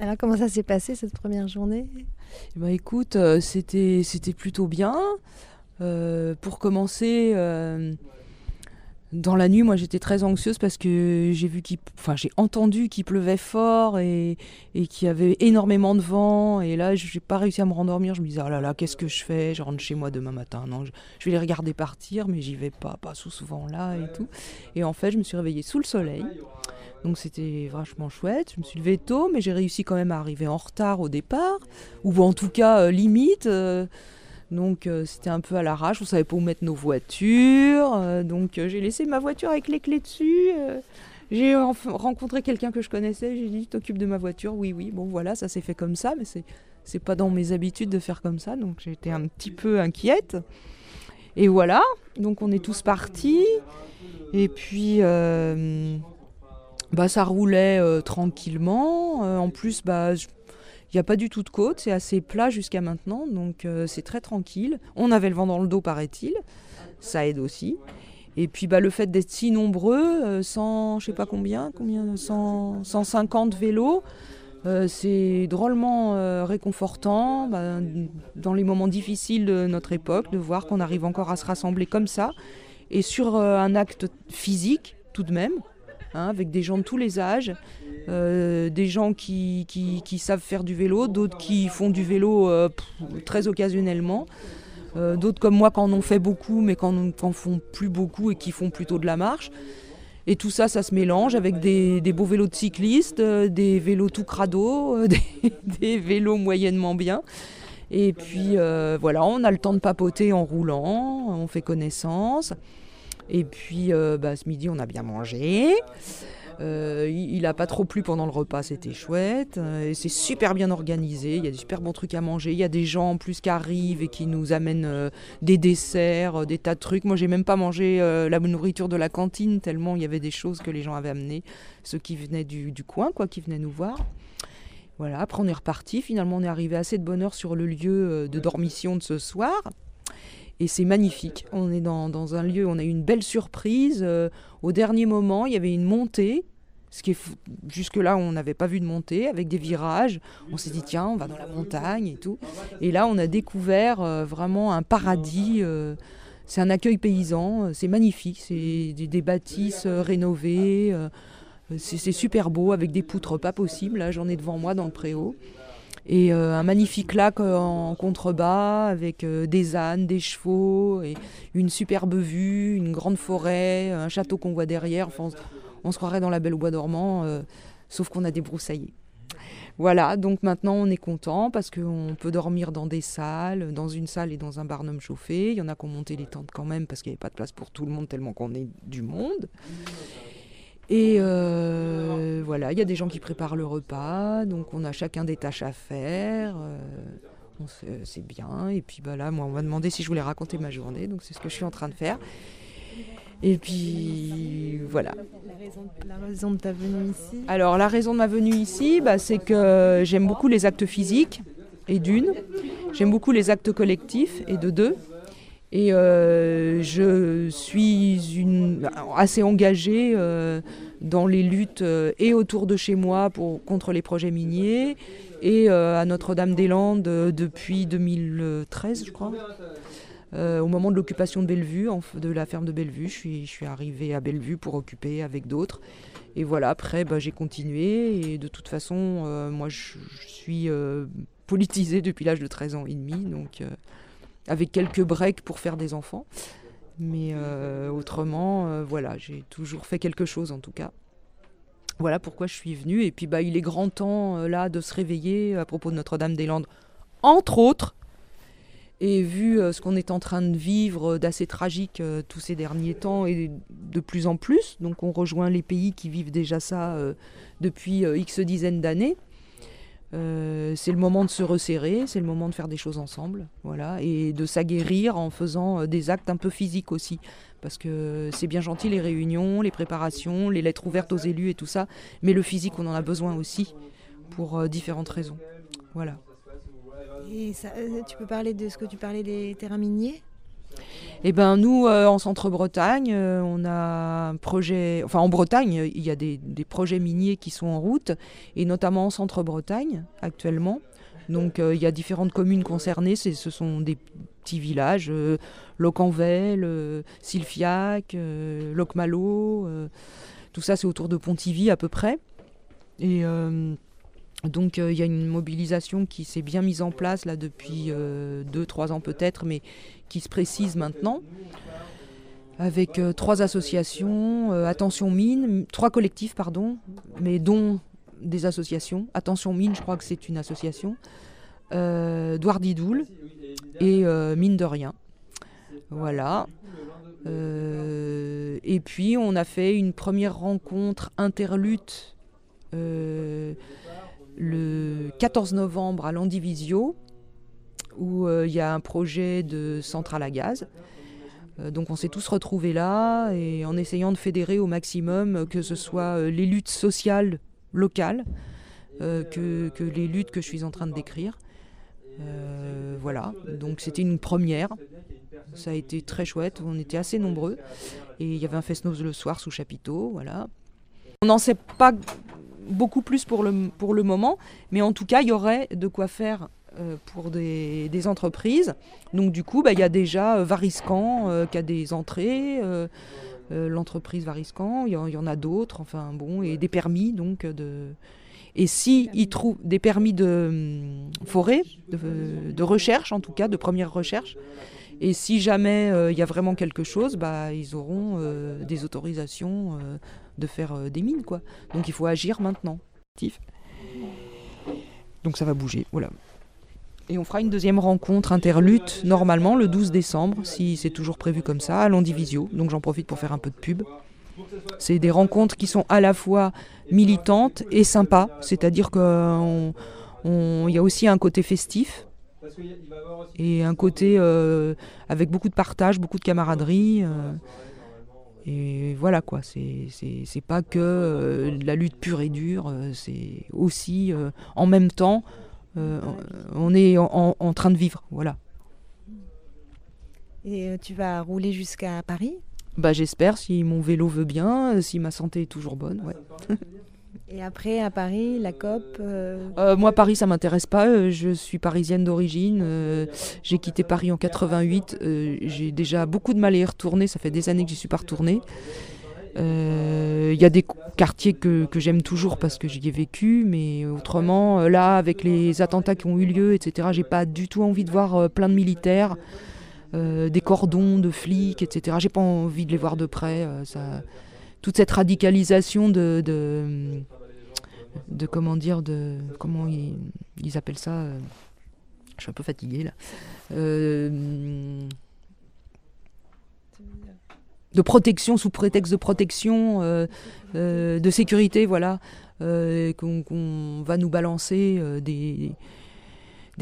Alors comment ça s'est passé cette première journée? Bah, Écoute, euh, c'était, c'était plutôt bien. Euh, pour commencer, euh, dans la nuit, moi j'étais très anxieuse parce que j'ai vu qu'il, enfin j'ai entendu qu'il pleuvait fort et, et qu'il y avait énormément de vent. Et là, j'ai pas réussi à me rendormir. Je me disais, oh là là, qu'est-ce que je fais? Je rentre chez moi demain matin. Non, je, je vais les regarder partir, mais j'y vais pas, pas sous ce vent-là et tout. Et en fait, je me suis réveillée sous le soleil. Donc c'était vachement chouette. Je me suis levée tôt, mais j'ai réussi quand même à arriver en retard au départ, ou en tout cas euh, limite. Euh, donc euh, c'était un peu à l'arrache, on savait pas où mettre nos voitures. donc j'ai laissé ma voiture avec les clés dessus. j'ai rencontré quelqu'un que je connaissais, j'ai dit t'occupes de ma voiture, oui oui. Bon voilà, ça s'est fait comme ça, mais c'est c'est pas dans mes habitudes de faire comme ça, donc j'étais un petit peu inquiète. Et voilà, donc on est tous partis. Et puis bah, ça roulait euh, tranquillement. Euh, en plus, bah, il n'y a pas du tout de côte, c'est assez plat jusqu'à maintenant, donc euh, c'est très tranquille. On avait le vent dans le dos, paraît-il, ça aide aussi. Et puis bah, le fait d'être si nombreux, 100, je sais pas combien, combien 100, 150 vélos, c'est drôlement réconfortant bah, dans les moments difficiles de notre époque de voir qu'on arrive encore à se rassembler comme ça et sur un acte physique tout de même. Hein, avec des gens de tous les âges, euh, des gens qui, savent faire du vélo, d'autres qui font du vélo euh, très occasionnellement, euh, d'autres comme moi qui en ont fait beaucoup mais qui n'en font plus beaucoup et qui font plutôt de la marche. Et tout ça, ça se mélange avec des, beaux vélos de cyclistes, des vélos tout crado, des, des vélos moyennement bien. Et puis voilà, on a le temps de papoter en roulant, on fait connaissance. Et puis euh, bah, ce midi, on a bien mangé. Euh, il n'a pas trop plu pendant le repas, c'était chouette. Euh, c'est super bien organisé. Il y a des super bons trucs à manger. Il y a des gens en plus qui arrivent et qui nous amènent des desserts, des tas de trucs. Moi, j'ai même pas mangé la nourriture de la cantine tellement il y avait des choses que les gens avaient amenées, ceux qui venaient du, du coin, quoi, qui venaient nous voir. Voilà. Après, on est reparti. Finalement, on est arrivé assez de bonne heure sur le lieu de dormition de ce soir. Et c'est magnifique. On est dans, un lieu, on a eu une belle surprise. Euh, au dernier moment, il y avait une montée. Ce qui jusque-là, on n'avait pas vu de montée avec des virages. On s'est dit, tiens, on va dans la montagne et tout. Et là, on a découvert euh, vraiment un paradis. Euh, c'est un accueil paysan. C'est magnifique. C'est des, bâtisses rénovées. c'est super beau avec des poutres pas possibles. Là, j'en ai devant moi dans le préau et euh, un magnifique lac euh, en contrebas avec euh, des ânes, des chevaux, et une superbe vue, une grande forêt, un château qu'on voit derrière. On, se croirait dans la Belle au Bois dormant, sauf qu'on a des broussailles. Voilà, donc maintenant on est content parce qu'on peut dormir dans des salles, dans une salle et dans un barnum chauffé. Il y en a qui ont monté les tentes quand même parce qu'il n'y avait pas de place pour tout le monde tellement qu'on est du monde. Et euh, voilà, il y a des gens qui préparent le repas, donc on a chacun des tâches à faire. Euh, c'est bien. Et puis bah là, moi, on m'a demandé si je voulais raconter ma journée, donc c'est ce que je suis en train de faire. Et puis voilà. La raison, de ta venue ici? Alors la raison de ma venue ici, bah, c'est que j'aime beaucoup les actes physiques, et d'une. J'aime beaucoup les actes collectifs, et de deux. Et euh, je suis assez engagée euh, dans les luttes euh, et autour de chez moi pour, contre les projets miniers et à Notre-Dame-des-Landes depuis 2013, je crois. au moment de l'occupation de Bellevue, de la ferme de Bellevue, je suis, je suis arrivée à Bellevue pour occuper avec d'autres. Et voilà, après, bah, j'ai continué. Et de toute façon, moi, je, je suis politisée depuis l'âge de 13 ans et demi. Donc avec quelques breaks pour faire des enfants. Mais euh, autrement, euh, voilà, j'ai toujours fait quelque chose en tout cas. Voilà pourquoi je suis venue. Et puis bah, il est grand temps euh, là de se réveiller à propos de Notre-Dame-des-Landes, entre autres. Et vu ce qu'on est en train de vivre d'assez tragique tous ces derniers temps et de plus en plus, donc on rejoint les pays qui vivent déjà ça depuis X dizaines d'années. Euh, c'est le moment de se resserrer, c'est le moment de faire des choses ensemble, voilà, et de s'aguerrir en faisant euh, des actes un peu physiques aussi, parce que c'est bien gentil les réunions, les préparations, les lettres ouvertes aux élus et tout ça, mais le physique on en a besoin aussi pour euh, différentes raisons, voilà. Et tu peux parler de ce que tu parlais des terrains miniers? Eh ben nous, euh, en Centre-Bretagne, euh, on a un projet. Enfin, en Bretagne, il y a des, projets miniers qui sont en route, et notamment en Centre-Bretagne actuellement. Donc, euh, il y a différentes communes concernées. Ce sont des petits villages, Locquenvel, Silfiac, Locmalo. tout ça, c'est autour de Pontivy à peu près. Euh, donc, euh, il y a une mobilisation qui s'est bien mise en place là depuis 2-3 ans peut-être, mais qui se précise maintenant. Avec euh, trois associations, euh, Attention Mine, trois collectifs, pardon, mais dont des associations. Attention Mine, je crois que c'est une association. Euh, Douardidoul et euh, Mine de Rien. Voilà. Euh, et puis on a fait une première rencontre interlute euh, le 14 novembre à Landivisio, où euh, il y a un projet de centrale à gaz. Euh, donc on s'est tous retrouvés là et en essayant de fédérer au maximum euh, que ce soit les luttes sociales locales que, les luttes que je suis en train de décrire. Voilà, donc c'était une première. Ça a été très chouette, on était assez nombreux. Et il y avait un fest-noz le soir sous chapiteau, voilà. On n'en sait pas beaucoup plus pour le, pour le moment, mais en tout cas, il y aurait de quoi faire euh, pour des, des entreprises. Donc du coup, bah, il y a déjà euh, Variscan euh, qui a des entrées, l'entreprise Variscan, il y, en- il y en a d'autres, enfin bon, et des permis donc de... Et si ils trouvent des permis de hum, forêt, de, de recherche en tout cas, de première recherche, et si jamais euh, il y a vraiment quelque chose, bah, ils auront euh, des autorisations euh, de faire des mines. Quoi. Donc il faut agir maintenant. Donc ça va bouger, voilà. Et on fera une deuxième rencontre interlute, normalement le 12 décembre, si c'est toujours prévu comme ça, à Landivisio. Donc j'en profite pour faire un peu de pub. C'est des rencontres qui sont à la fois militantes et sympas, c'est-à-dire qu'il y a aussi un côté festif et un côté euh, avec beaucoup de partage, beaucoup de camaraderie. euh, et voilà quoi, c'est pas que euh, la lutte pure et dure, c'est aussi euh, en même temps, euh, on est en, en- en train de vivre. Voilà. Et tu vas rouler jusqu'à Paris? Bah, J'espère, si mon vélo veut bien, si ma santé est toujours bonne. Ouais. Et après, à Paris, la COP euh, Euh, moi, Paris, ça m'intéresse pas. euh, Je suis parisienne d'origine. j'ai quitté Paris en 88. euh, j'ai déjà beaucoup de mal à y retourner. Ça fait des années que j'y suis pas retournée. Il y a des quartiers que, j'aime toujours parce que j'y ai vécu, mais autrement, là, avec les attentats qui ont eu lieu, etc., j'ai pas du tout envie de voir plein de militaires, des cordons de flics, etc. J'ai pas envie de les voir de près. ça, toute cette radicalisation de, de comment dire, de comment ils, appellent ça. euh, je suis un peu fatiguée là. Euh, de protection sous prétexte de protection, euh, de sécurité, voilà, qu'on va nous balancer des,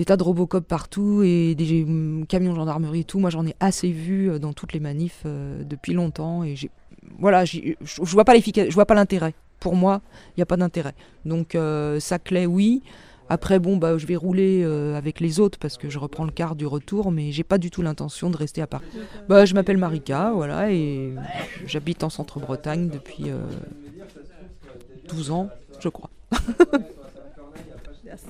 tas de Robocop partout et des hum, camions gendarmerie et tout. Moi, j'en ai assez vu dans toutes les manifs depuis longtemps et voilà, je vois je vois pas l'intérêt. Pour moi, il n'y a pas d'intérêt. Donc, euh, Saclay, oui. Après, bon, bah, je vais rouler euh, avec les autres parce que je reprends le quart du retour, mais j'ai pas du tout l'intention de rester à Paris. Bah, je m'appelle Marika, voilà, et j'habite en Centre-Bretagne depuis euh, 12 ans, je crois. Merci.